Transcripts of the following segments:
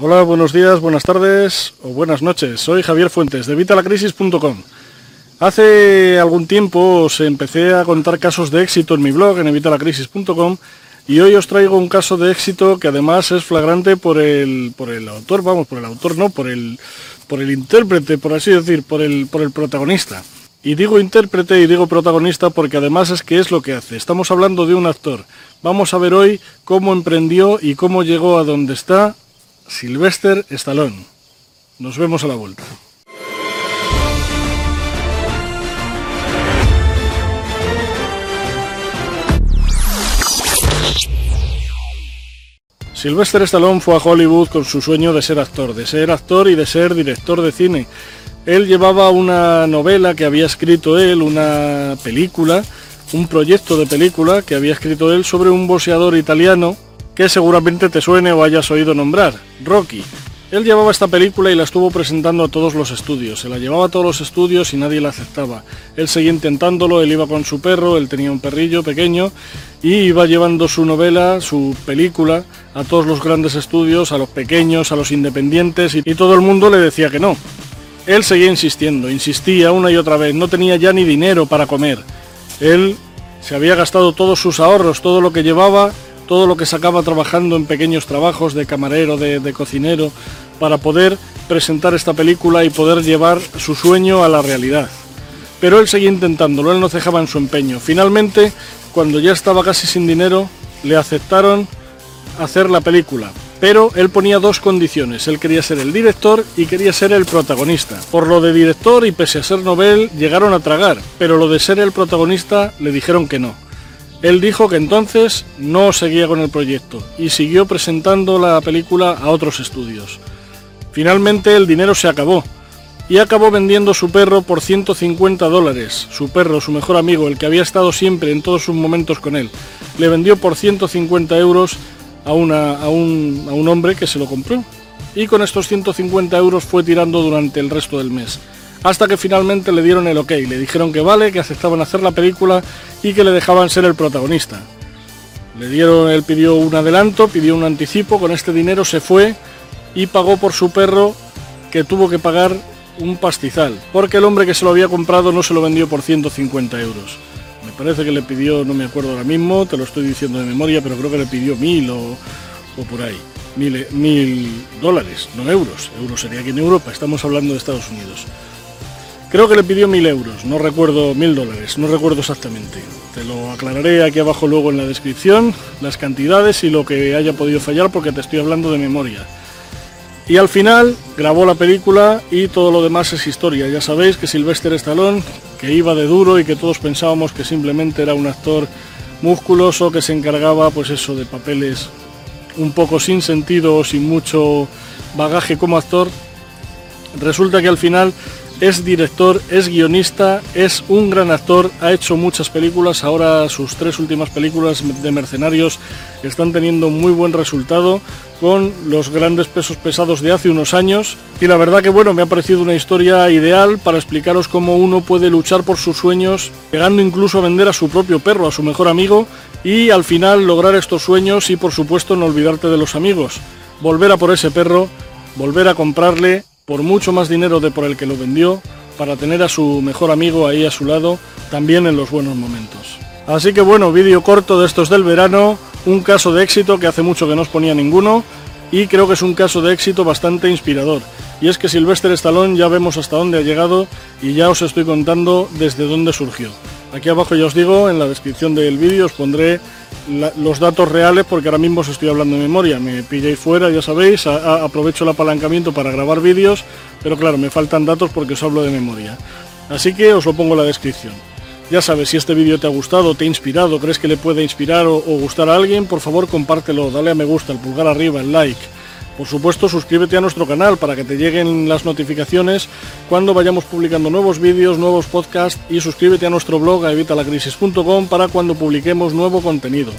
Hola, buenos días, buenas tardes o buenas noches. Soy Javier Fuentes de Vitalacrisis.com. Hace algún tiempo os empecé a contar casos de éxito en mi blog en evitalacrisis.com y hoy os traigo un caso de éxito que además es flagrante por el, por el autor, vamos, por el autor no, por el, por el intérprete, por así decir, por el, por el protagonista. Y digo intérprete y digo protagonista porque además es que es lo que hace. Estamos hablando de un actor. Vamos a ver hoy cómo emprendió y cómo llegó a donde está Sylvester Stallone. Nos vemos a la vuelta. Sylvester Stallone fue a Hollywood con su sueño de ser actor, de ser actor y de ser director de cine. Él llevaba una novela que había escrito él, una película, un proyecto de película que había escrito él sobre un boxeador italiano que seguramente te suene o hayas oído nombrar, Rocky. Él llevaba esta película y la estuvo presentando a todos los estudios. Se la llevaba a todos los estudios y nadie la aceptaba. Él seguía intentándolo, él iba con su perro, él tenía un perrillo pequeño y iba llevando su novela, su película, a todos los grandes estudios, a los pequeños, a los independientes y, todo el mundo le decía que no. Él seguía insistiendo, insistía una y otra vez, no tenía ya ni dinero para comer. Él se había gastado todos sus ahorros, todo lo que llevaba todo lo que sacaba trabajando en pequeños trabajos de camarero, de, cocinero, para poder presentar esta película y poder llevar su sueño a la realidad. Pero él seguía intentándolo, él no cejaba en su empeño. Finalmente, cuando ya estaba casi sin dinero, le aceptaron hacer la película. Pero él ponía dos condiciones. Él quería ser el director y quería ser el protagonista. Por lo de director y pese a ser novel, llegaron a tragar. Pero lo de ser el protagonista le dijeron que no. Él dijo que entonces no seguía con el proyecto y siguió presentando la película a otros estudios. Finalmente el dinero se acabó y acabó vendiendo su perro por 150 dólares. Su perro, su mejor amigo, el que había estado siempre en todos sus momentos con él, le vendió por 150 euros a, a, un, a un hombre que se lo compró. Y con estos 150 euros fue tirando durante el resto del mes hasta que finalmente le dieron el ok, le dijeron que vale, que aceptaban hacer la película y que le dejaban ser el protagonista. Le dieron, él pidió un adelanto, pidió un anticipo, con este dinero se fue y pagó por su perro que tuvo que pagar un pastizal, porque el hombre que se lo había comprado no se lo vendió por 150 euros. Me parece que le pidió, no me acuerdo ahora mismo, te lo estoy diciendo de memoria, pero creo que le pidió mil o, por ahí. Mil, mil dólares, no euros. Euros sería aquí en Europa, estamos hablando de Estados Unidos. Creo que le pidió mil euros, no recuerdo mil dólares, no recuerdo exactamente. Te lo aclararé aquí abajo luego en la descripción, las cantidades y lo que haya podido fallar porque te estoy hablando de memoria. Y al final grabó la película y todo lo demás es historia. Ya sabéis que Sylvester Stallone, que iba de duro y que todos pensábamos que simplemente era un actor musculoso que se encargaba pues eso de papeles un poco sin sentido o sin mucho bagaje como actor, resulta que al final es director, es guionista, es un gran actor, ha hecho muchas películas, ahora sus tres últimas películas de mercenarios están teniendo muy buen resultado con los grandes pesos pesados de hace unos años. Y la verdad que bueno, me ha parecido una historia ideal para explicaros cómo uno puede luchar por sus sueños, llegando incluso a vender a su propio perro, a su mejor amigo y al final lograr estos sueños y por supuesto no olvidarte de los amigos, volver a por ese perro, volver a comprarle por mucho más dinero de por el que lo vendió, para tener a su mejor amigo ahí a su lado, también en los buenos momentos. Así que bueno, vídeo corto de estos del verano, un caso de éxito que hace mucho que no os ponía ninguno, y creo que es un caso de éxito bastante inspirador. Y es que Sylvester Stallone ya vemos hasta dónde ha llegado y ya os estoy contando desde dónde surgió. Aquí abajo ya os digo, en la descripción del vídeo os pondré los datos reales porque ahora mismo os estoy hablando de memoria. Me pilláis fuera, ya sabéis, aprovecho el apalancamiento para grabar vídeos, pero claro, me faltan datos porque os hablo de memoria. Así que os lo pongo en la descripción. Ya sabes, si este vídeo te ha gustado, te ha inspirado, crees que le puede inspirar o, o gustar a alguien, por favor compártelo, dale a me gusta, el pulgar arriba, el like. Por supuesto, suscríbete a nuestro canal para que te lleguen las notificaciones cuando vayamos publicando nuevos vídeos, nuevos podcasts y suscríbete a nuestro blog a evitalacrisis.com para cuando publiquemos nuevo contenido.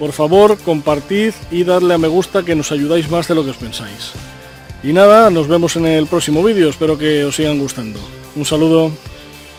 Por favor, compartid y dadle a me gusta que nos ayudáis más de lo que os pensáis. Y nada, nos vemos en el próximo vídeo, espero que os sigan gustando. Un saludo.